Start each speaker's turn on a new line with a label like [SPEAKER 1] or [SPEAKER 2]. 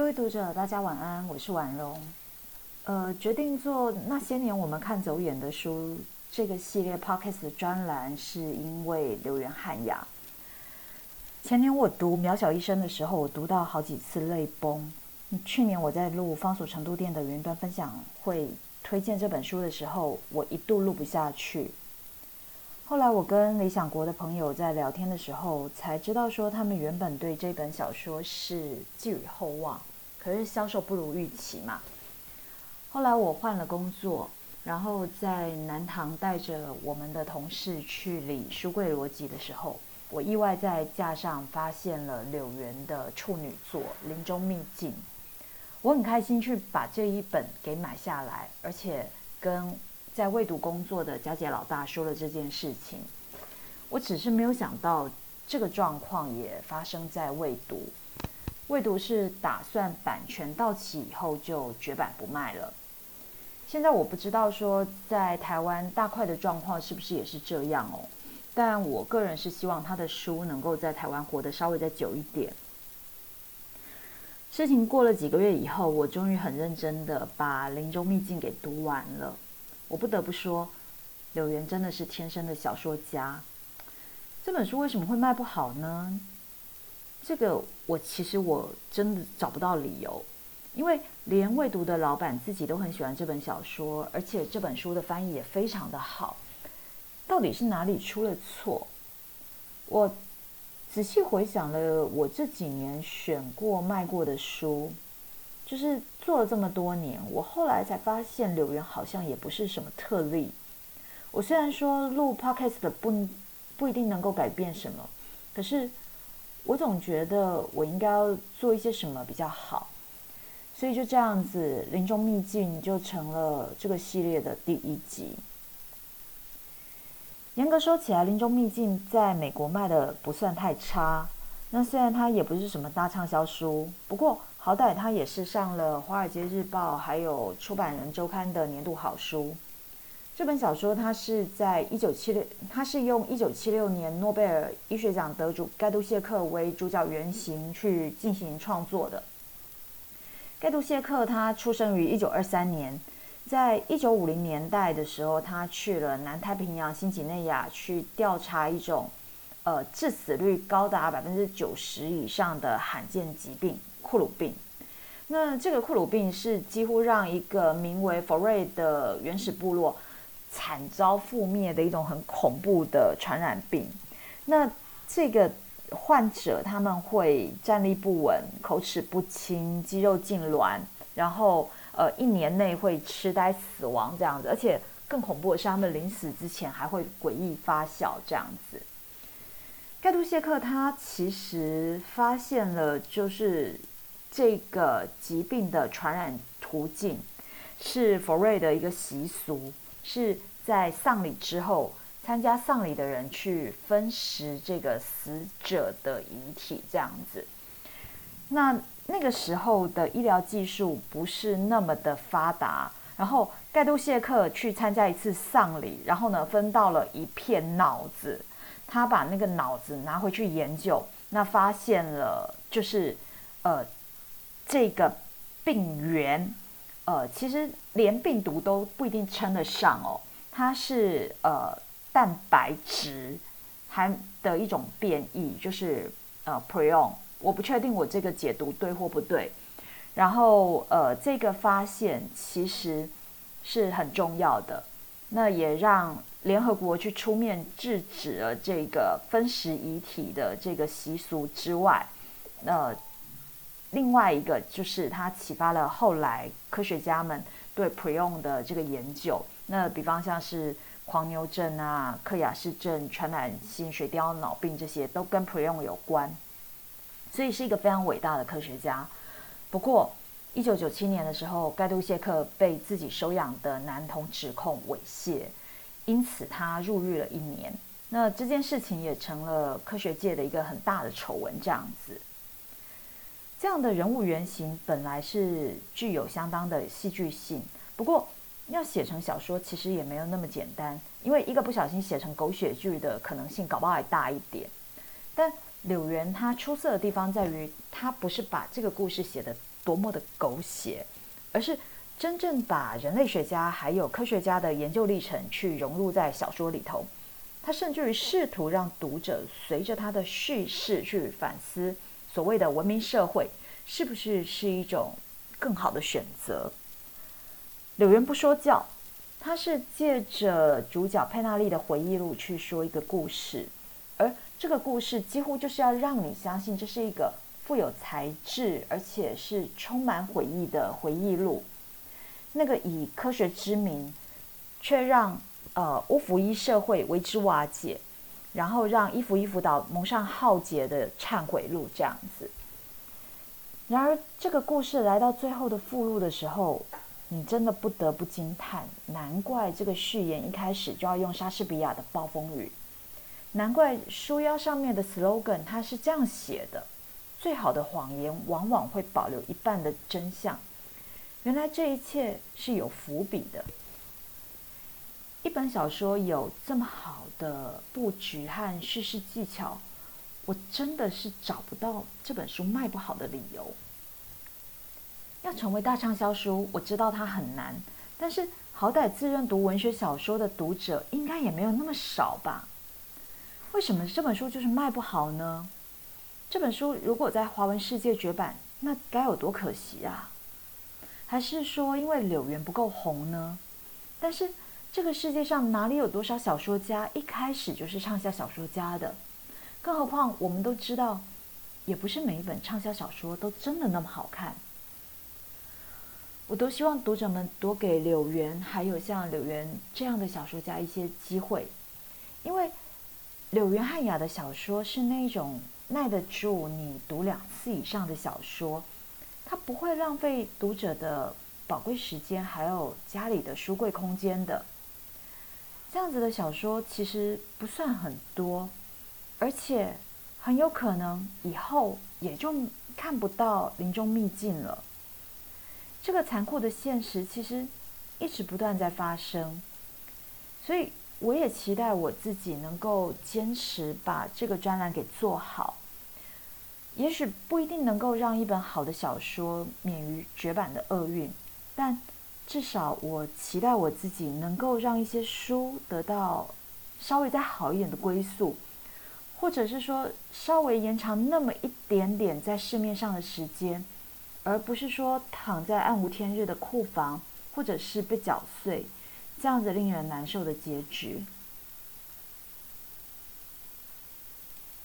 [SPEAKER 1] 各位读者，大家晚安，我是婉容。呃，决定做那些年我们看走眼的书这个系列 podcast 的专栏，是因为留言汉雅。前年我读《渺小一生》的时候，我读到好几次泪崩。去年我在录方所成都店的云端分享会推荐这本书的时候，我一度录不下去。后来我跟理想国的朋友在聊天的时候，才知道说他们原本对这本小说是寄予厚望，可是销售不如预期嘛。后来我换了工作，然后在南唐带着我们的同事去理书柜逻辑的时候，我意外在架上发现了柳原的处女作《林中秘境》，我很开心去把这一本给买下来，而且跟。在未读工作的佳姐老大说了这件事情，我只是没有想到这个状况也发生在未读。未读是打算版权到期以后就绝版不卖了。现在我不知道说在台湾大块的状况是不是也是这样哦，但我个人是希望他的书能够在台湾活得稍微再久一点。事情过了几个月以后，我终于很认真的把《林中秘境》给读完了。我不得不说，柳原真的是天生的小说家。这本书为什么会卖不好呢？这个我其实我真的找不到理由，因为连未读的老板自己都很喜欢这本小说，而且这本书的翻译也非常的好。到底是哪里出了错？我仔细回想了我这几年选过卖过的书。就是做了这么多年，我后来才发现柳原好像也不是什么特例。我虽然说录 podcast 的不不一定能够改变什么，可是我总觉得我应该要做一些什么比较好。所以就这样子，林中秘境就成了这个系列的第一集。严格说起来，林中秘境在美国卖的不算太差。那虽然它也不是什么大畅销书，不过。好歹它也是上了《华尔街日报》还有《出版人周刊》的年度好书。这本小说它是在一九七六，它是用一九七六年诺贝尔医学奖得主盖杜谢克为主角原型去进行创作的。盖杜谢克他出生于一九二三年，在一九五零年代的时候，他去了南太平洋新几内亚去调查一种呃致死率高达百分之九十以上的罕见疾病。库鲁病，那这个库鲁病是几乎让一个名为佛瑞的原始部落惨遭覆灭的一种很恐怖的传染病。那这个患者他们会站立不稳、口齿不清、肌肉痉挛，然后呃一年内会痴呆死亡这样子。而且更恐怖的是，他们临死之前还会诡异发笑这样子。盖杜谢克他其实发现了，就是这个疾病的传染途径是佛瑞的一个习俗，是在丧礼之后，参加丧礼的人去分食这个死者的遗体，这样子。那那个时候的医疗技术不是那么的发达，然后盖杜谢克去参加一次丧礼，然后呢，分到了一片脑子。他把那个脑子拿回去研究，那发现了就是，呃，这个病原，呃，其实连病毒都不一定称得上哦，它是呃蛋白质含的一种变异，就是呃 prion，我不确定我这个解读对或不对，然后呃这个发现其实是很重要的，那也让。联合国去出面制止了这个分食遗体的这个习俗之外，那另外一个就是它启发了后来科学家们对 prion 的这个研究。那比方像是狂牛症啊、克雅氏症、传染性水貂脑病这些，都跟 prion 有关。所以是一个非常伟大的科学家。不过，一九九七年的时候，盖杜谢克被自己收养的男童指控猥亵。因此，他入狱了一年。那这件事情也成了科学界的一个很大的丑闻。这样子，这样的人物原型本来是具有相当的戏剧性，不过要写成小说其实也没有那么简单，因为一个不小心写成狗血剧的可能性搞不好还大一点。但柳原他出色的地方在于，他不是把这个故事写得。多么的狗血，而是真正把人类学家还有科学家的研究历程去融入在小说里头。他甚至于试图让读者随着他的叙事去反思，所谓的文明社会是不是是一种更好的选择。柳原不说教，他是借着主角佩纳利的回忆录去说一个故事，而这个故事几乎就是要让你相信这是一个富有才智而且是充满回忆的回忆录。那个以科学之名，却让呃乌福伊社会为之瓦解，然后让伊芙伊福岛蒙上浩劫的忏悔录这样子。然而，这个故事来到最后的附录的时候。你真的不得不惊叹，难怪这个序言一开始就要用莎士比亚的暴风雨，难怪书腰上面的 slogan 它是这样写的：最好的谎言往往会保留一半的真相。原来这一切是有伏笔的。一本小说有这么好的布局和叙事技巧，我真的是找不到这本书卖不好的理由。要成为大畅销书，我知道它很难，但是好歹自认读文学小说的读者应该也没有那么少吧？为什么这本书就是卖不好呢？这本书如果在华文世界绝版，那该有多可惜啊！还是说因为柳原不够红呢？但是这个世界上哪里有多少小说家一开始就是畅销小说家的？更何况我们都知道，也不是每一本畅销小说都真的那么好看。我都希望读者们多给柳原，还有像柳原这样的小说家一些机会，因为柳原汉雅的小说是那种耐得住你读两次以上的小说，它不会浪费读者的宝贵时间，还有家里的书柜空间的。这样子的小说其实不算很多，而且很有可能以后也就看不到林中秘境了。这个残酷的现实其实一直不断在发生，所以我也期待我自己能够坚持把这个专栏给做好。也许不一定能够让一本好的小说免于绝版的厄运，但至少我期待我自己能够让一些书得到稍微再好一点的归宿，或者是说稍微延长那么一点点在市面上的时间。而不是说躺在暗无天日的库房，或者是被搅碎，这样子令人难受的结局。